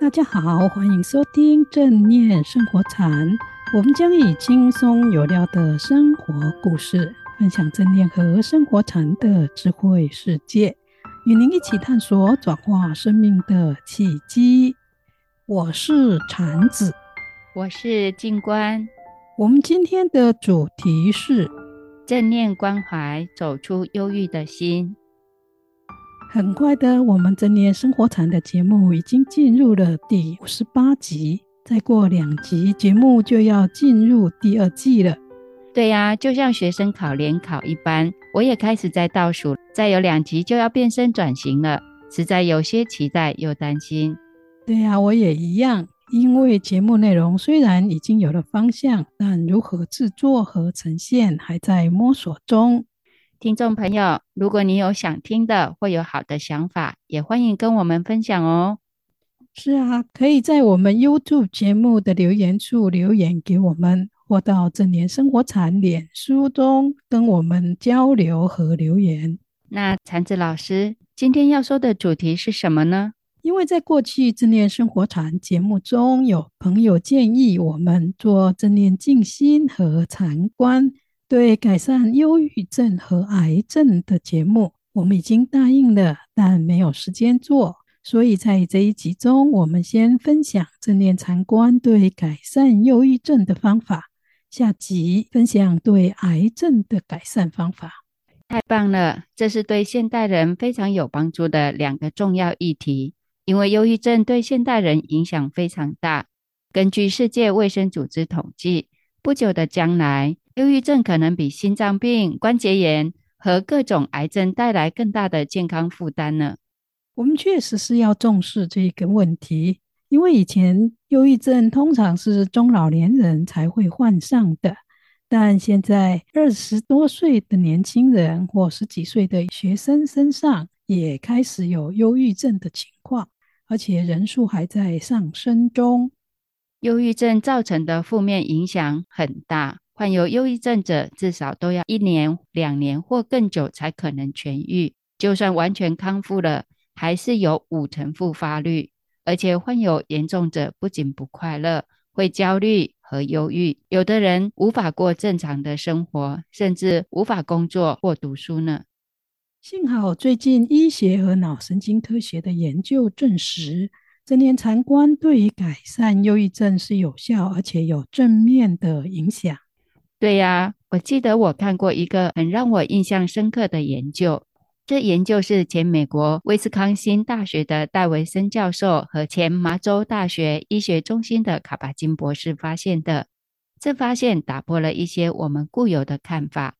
大家好，欢迎收听正念生活禅。我们将以轻松有料的生活故事，分享正念和生活禅的智慧世界，与您一起探索转化生命的契机。我是禅子，我是静观。我们今天的主题是正念关怀，走出忧郁的心。很快的，我们正念生活禅的节目已经进入了第五十八集，再过两集节目就要进入第二季了。对呀、啊，就像学生考联考一般，我也开始在倒数，再有两集就要变身转型了，实在有些期待又担心。对呀、啊，我也一样，因为节目内容虽然已经有了方向，但如何制作和呈现还在摸索中。听众朋友，如果你有想听的或有好的想法，也欢迎跟我们分享哦。是啊，可以在我们 YouTube 节目的留言处留言给我们，或到正念生活禅脸书中跟我们交流和留言。那禅子老师今天要说的主题是什么呢？因为在过去正念生活禅节目中，有朋友建议我们做正念静心和禅观。对改善忧郁症和癌症的节目，我们已经答应了，但没有时间做，所以在这一集中，我们先分享正念禅观对改善忧郁症的方法，下集分享对癌症的改善方法。太棒了，这是对现代人非常有帮助的两个重要议题，因为忧郁症对现代人影响非常大。根据世界卫生组织统计，不久的将来，忧郁症可能比心脏病、关节炎和各种癌症带来更大的健康负担呢。我们确实是要重视这个问题，因为以前忧郁症通常是中老年人才会患上的，但现在二十多岁的年轻人或十几岁的学生身上也开始有忧郁症的情况，而且人数还在上升中。忧郁症造成的负面影响很大。患有忧郁症者至少都要一年、两年或更久才可能痊愈。就算完全康复了，还是有五成复发率。而且患有严重者不仅不快乐，会焦虑和忧郁。有的人无法过正常的生活，甚至无法工作或读书呢。幸好最近医学和脑神经科学的研究证实，正念禅观对于改善忧郁症是有效，而且有正面的影响。对呀，我记得我看过一个很让我印象深刻的研究。这研究是前美国威斯康星大学的戴维森教授和前麻州大学医学中心的卡巴金博士发现的。这发现打破了一些我们固有的看法。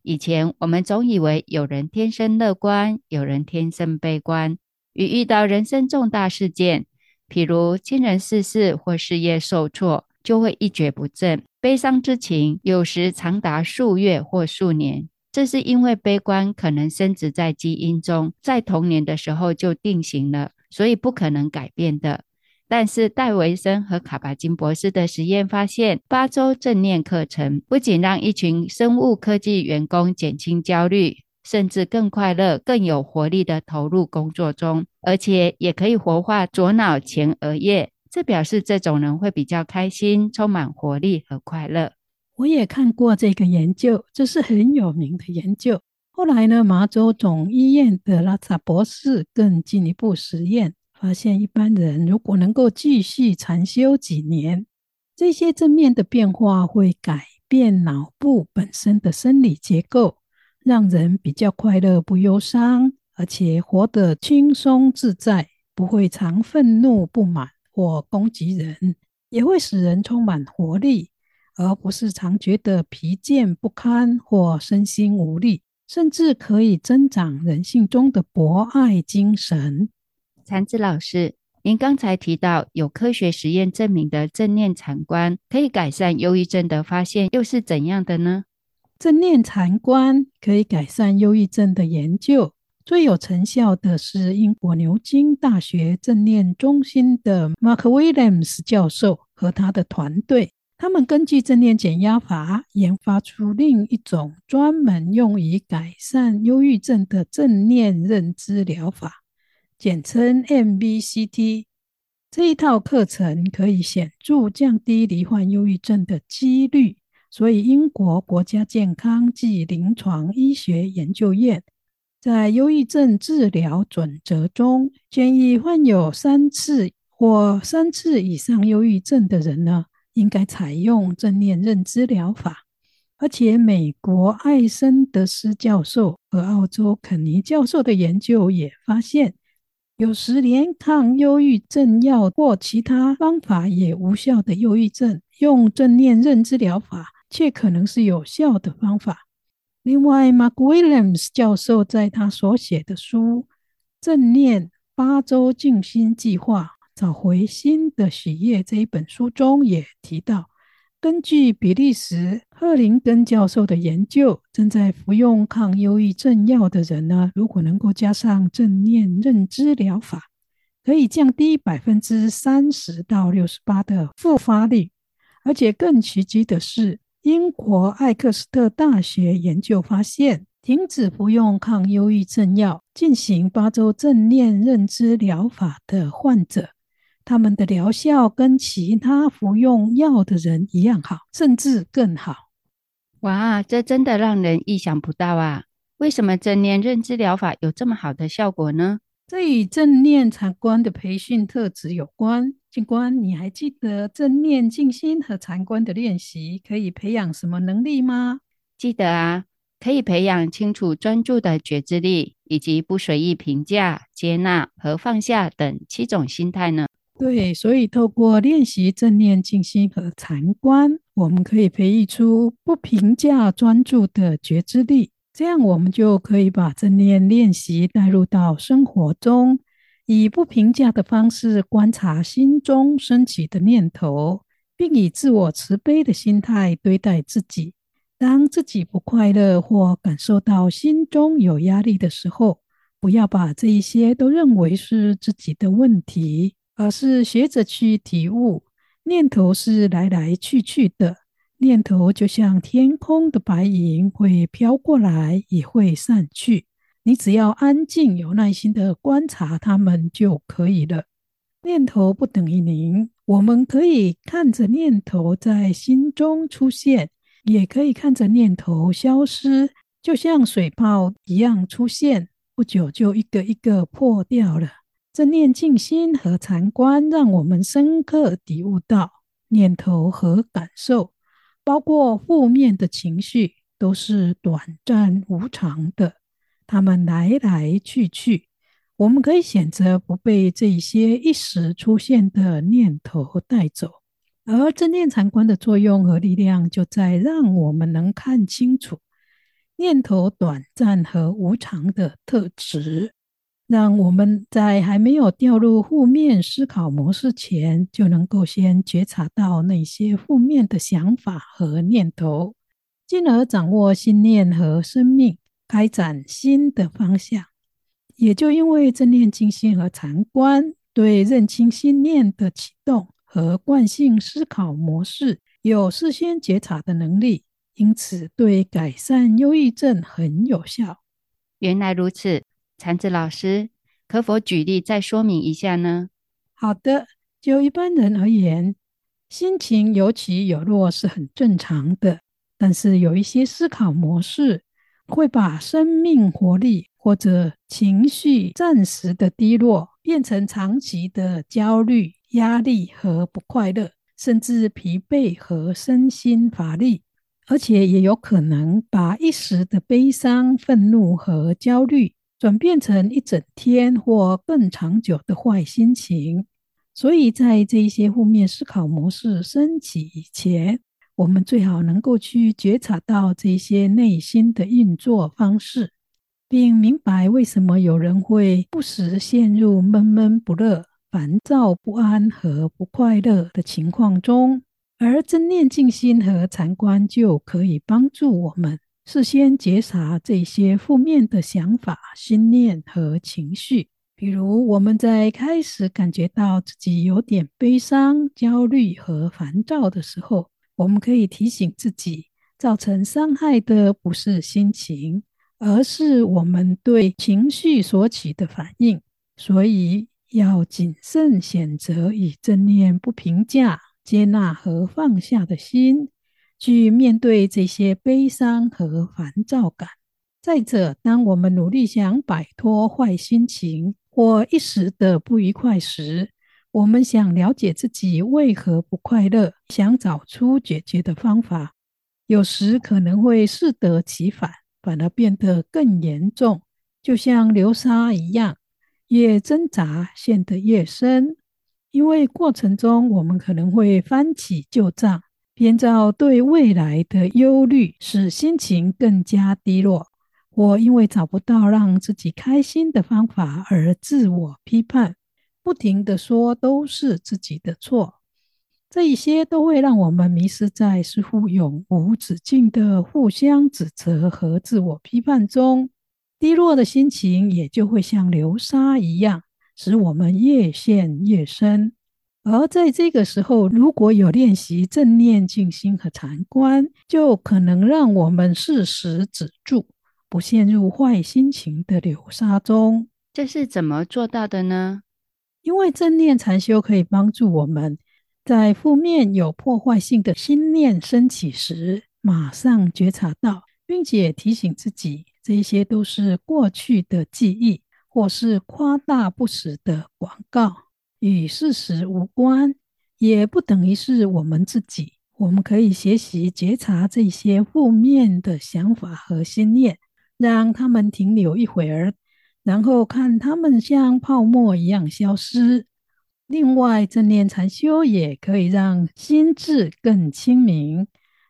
以前我们总以为有人天生乐观，有人天生悲观。与遇到人生重大事件，譬如亲人逝世或事业受挫，就会一蹶不振。悲伤之情有时长达数月或数年，这是因为悲观可能深植在基因中，在童年的时候就定型了，所以不可能改变的。但是戴维森和卡巴金博士的实验发现，八周正念课程不仅让一群生物科技员工减轻焦虑，甚至更快乐、更有活力地投入工作中，而且也可以活化左脑前额叶。这表示这种人会比较开心、充满活力和快乐。我也看过这个研究，这是很有名的研究。后来呢，麻州总医院的拉萨博士更进一步实验，发现一般人如果能够继续禅修几年，这些正面的变化会改变脑部本身的生理结构，让人比较快乐、不忧伤，而且活得轻松自在，不会常愤怒不满。或攻击人，也会使人充满活力，而不是常觉得疲倦不堪或身心无力，甚至可以增长人性中的博爱精神。禅子老师，您刚才提到有科学实验证明的正念禅观可以改善忧郁症的发现，又是怎样的呢？正念禅观可以改善忧郁症的研究。最有成效的是英国牛津大学正念中心的 Mark Williams 教授和他的团队，他们根据正念减压法研发出另一种专门用于改善忧郁症的正念认知疗法，简称 MBCT。这一套课程可以显著降低罹患忧郁症的几率。所以，英国国家健康暨临床医学研究院在忧郁症治疗准则中，建议患有三次或三次以上忧郁症的人呢，应该采用正念认知疗法。而且，美国艾森德斯教授和澳洲肯尼教授的研究也发现，有时连抗忧郁症药或其他方法也无效的忧郁症，用正念认知疗法。却可能是有效的方法。另外，Mark Williams 教授在他所写的书《正念八周静心计划：找回心的喜悦》这一本书中也提到，根据比利时赫林根教授的研究，正在服用抗忧郁症药的人呢，如果能够加上正念认知疗法，可以降低百分之三十到六十八的复发率。而且更奇迹的是，英国艾克斯特大学研究发现，停止服用抗忧郁症药，进行八周正念认知疗法的患者，他们的疗效跟其他服用药的人一样好，甚至更好。哇，这真的让人意想不到啊！为什么正念认知疗法有这么好的效果呢？这与正念禅观的培训特质有关。静观，你还记得正念静心和禅观的练习可以培养什么能力吗？记得啊，可以培养清楚专注的觉知力，以及不随意评价、接纳和放下等七种心态呢。对，所以透过练习正念静心和禅观，我们可以培育出不评价专注的觉知力，这样我们就可以把正念练习带入到生活中。以不评价的方式观察心中升起的念头，并以自我慈悲的心态对待自己。当自己不快乐或感受到心中有压力的时候，不要把这一些都认为是自己的问题，而是学着去体悟：念头是来来去去的，念头就像天空的白云，会飘过来，也会散去。你只要安静、有耐心的观察他们就可以了。念头不等于零，我们可以看着念头在心中出现，也可以看着念头消失，就像水泡一样出现，不久就一个一个破掉了。正念静心和禅观让我们深刻体悟到，念头和感受，包括负面的情绪，都是短暂无常的。他们来来去去，我们可以选择不被这些一时出现的念头带走。而正念禅观的作用和力量，就在让我们能看清楚念头短暂和无常的特质，让我们在还没有掉入负面思考模式前，就能够先觉察到那些负面的想法和念头，进而掌握心念和生命。开展新的方向，也就因为正念静心和禅观对认清心念的启动和惯性思考模式有事先觉察的能力，因此对改善忧郁症很有效。原来如此，禅子老师可否举例再说明一下呢？好的，就一般人而言，心情有起有落是很正常的，但是有一些思考模式。会把生命活力或者情绪暂时的低落变成长期的焦虑、压力和不快乐，甚至疲惫和身心乏力，而且也有可能把一时的悲伤、愤怒和焦虑转变成一整天或更长久的坏心情。所以在这一些负面思考模式升起以前，我们最好能够去觉察到这些内心的运作方式，并明白为什么有人会不时陷入闷闷不乐、烦躁不安和不快乐的情况中。而正念静心和禅观就可以帮助我们事先觉察这些负面的想法、心念和情绪。比如，我们在开始感觉到自己有点悲伤、焦虑和烦躁的时候，我们可以提醒自己，造成伤害的不是心情，而是我们对情绪所起的反应。所以，要谨慎选择以正念、不评价、接纳和放下的心去面对这些悲伤和烦躁感。再者，当我们努力想摆脱坏心情或一时的不愉快时，我们想了解自己为何不快乐，想找出解决的方法，有时可能会适得其反，反而变得更严重，就像流沙一样，越挣扎陷得越深。因为过程中我们可能会翻起旧账，编造对未来的忧虑，使心情更加低落。或因为找不到让自己开心的方法而自我批判，不停的说都是自己的错，这一些都会让我们迷失在似乎永无止境的互相指责和自我批判中，低落的心情也就会像流沙一样，使我们越陷越深。而在这个时候，如果有练习正念静心和禅观，就可能让我们适时止住。不陷入坏心情的流沙中，这是怎么做到的呢？因为正念禅修可以帮助我们在负面有破坏性的心念升起时，马上觉察到，并且提醒自己，这些都是过去的记忆，或是夸大不实的广告，与事实无关，也不等于是我们自己。我们可以学习觉察这些负面的想法和心念。让他们停留一会儿，然后看他们像泡沫一样消失。另外，正念禅修也可以让心智更清明，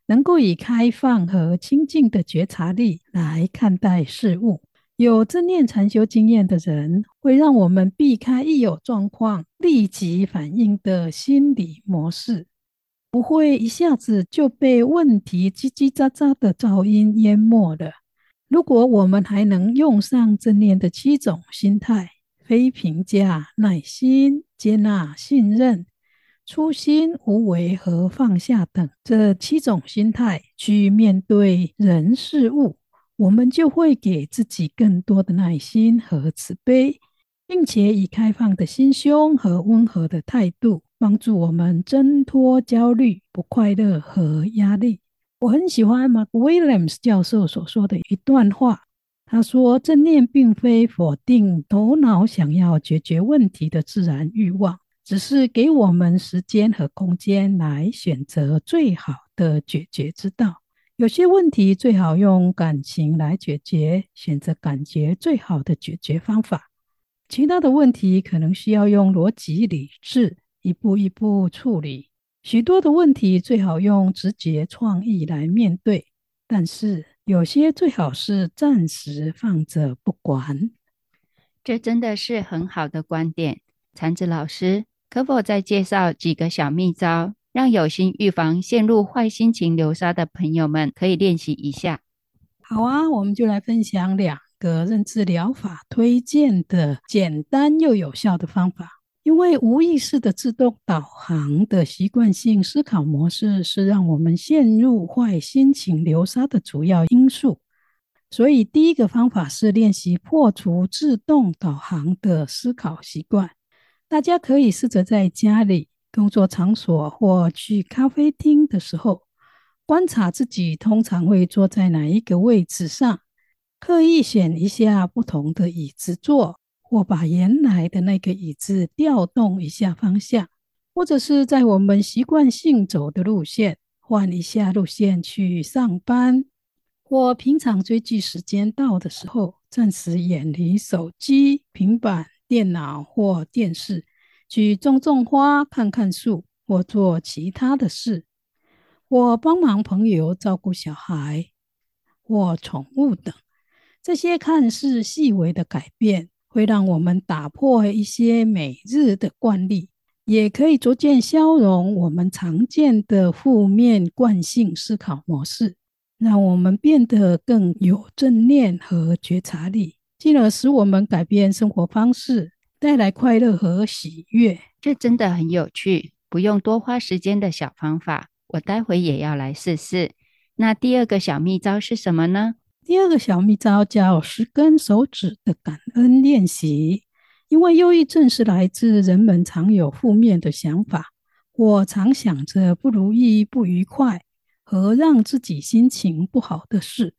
能够以开放和清净的觉察力来看待事物。有正念禅修经验的人，会让我们避开一有状况立即反应的心理模式，不会一下子就被问题叽叽喳喳的噪音淹没了。如果我们还能用上正念的七种心态：非评价、耐心、接纳、信任、初心、无为和放下等这七种心态去面对人事物，我们就会给自己更多的耐心和慈悲，并且以开放的心胸和温和的态度，帮助我们挣脱焦虑、不快乐和压力。我很喜欢 Mark Williams 教授所说的一段话。他说：“正念并非否定头脑想要解决问题的自然欲望，只是给我们时间和空间来选择最好的解决之道。有些问题最好用感情来解决，选择感觉最好的解决方法；其他的问题可能需要用逻辑理智一步一步处理。”许多的问题最好用直觉创意来面对，但是有些最好是暂时放着不管。这真的是很好的观点。禅子老师，可否再介绍几个小秘招，让有心预防陷入坏心情流沙的朋友们可以练习一下？好啊，我们就来分享两个认知疗法推荐的简单又有效的方法。因为无意识的自动导航的习惯性思考模式是让我们陷入坏心情流沙的主要因素，所以第一个方法是练习破除自动导航的思考习惯。大家可以试着在家里、工作场所或去咖啡厅的时候，观察自己通常会坐在哪一个位置上，刻意选一下不同的椅子坐。或把原来的那个椅子调动一下方向，或者是在我们习惯性走的路线换一下路线去上班，或平常追剧时间到的时候，暂时远离手机、平板电脑或电视，去种种花、看看树或做其他的事，或帮忙朋友照顾小孩或宠物等。这些看似细微的改变。会让我们打破一些每日的惯例，也可以逐渐消融我们常见的负面惯性思考模式，让我们变得更有正念和觉察力，进而使我们改变生活方式，带来快乐和喜悦。这真的很有趣，不用多花时间的小方法，我待会也要来试试。那第二个小秘招是什么呢？第二个小秘招叫十根手指的感恩练习，因为忧郁症是来自人们常有负面的想法，或常想着不如意、不愉快和让自己心情不好的事。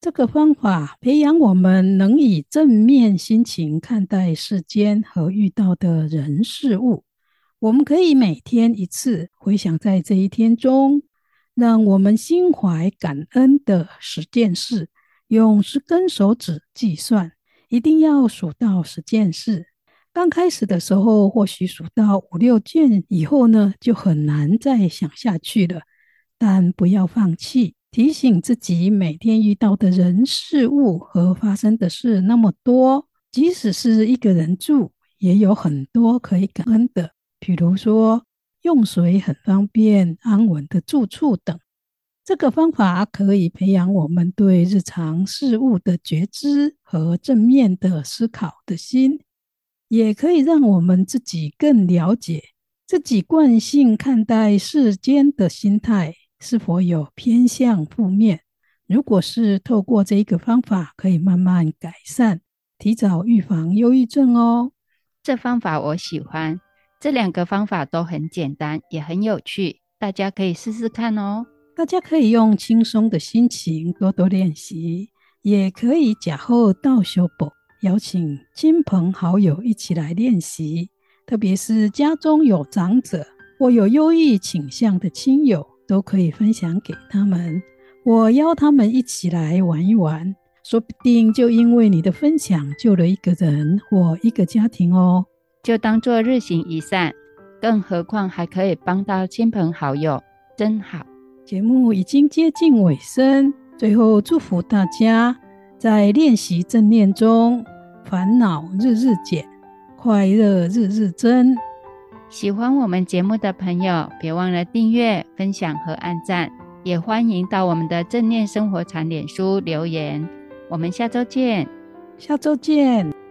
这个方法培养我们能以正面心情看待世间和遇到的人事物。我们可以每天一次回想在这一天中，让我们心怀感恩的十件事，用十根手指计算。一定要数到十件事。刚开始的时候，或许数到五六件以后呢，就很难再想下去了。但不要放弃，提醒自己每天遇到的人事物和发生的事那么多，即使是一个人住，也有很多可以感恩的。比如说，用水很方便、安稳的住处等。这个方法可以培养我们对日常事物的觉知和正面的思考的心，也可以让我们自己更了解自己惯性看待世间的心态是否有偏向负面。如果是透过这一个方法，可以慢慢改善，提早预防忧郁症哦。这方法我喜欢，这两个方法都很简单，也很有趣，大家可以试试看哦。大家可以用轻松的心情多多练习，也可以假后到修补，邀请亲朋好友一起来练习。特别是家中有长者或有忧郁倾向的亲友，都可以分享给他们。我邀他们一起来玩一玩，说不定就因为你的分享救了一个人或一个家庭哦。就当做日行一善，更何况还可以帮到亲朋好友，真好。节目已经接近尾声，最后祝福大家在练习正念中，烦恼日日减，快乐日日增。喜欢我们节目的朋友，别忘了订阅、分享和按赞，也欢迎到我们的正念生活禅脸书留言。我们下周见，下周见。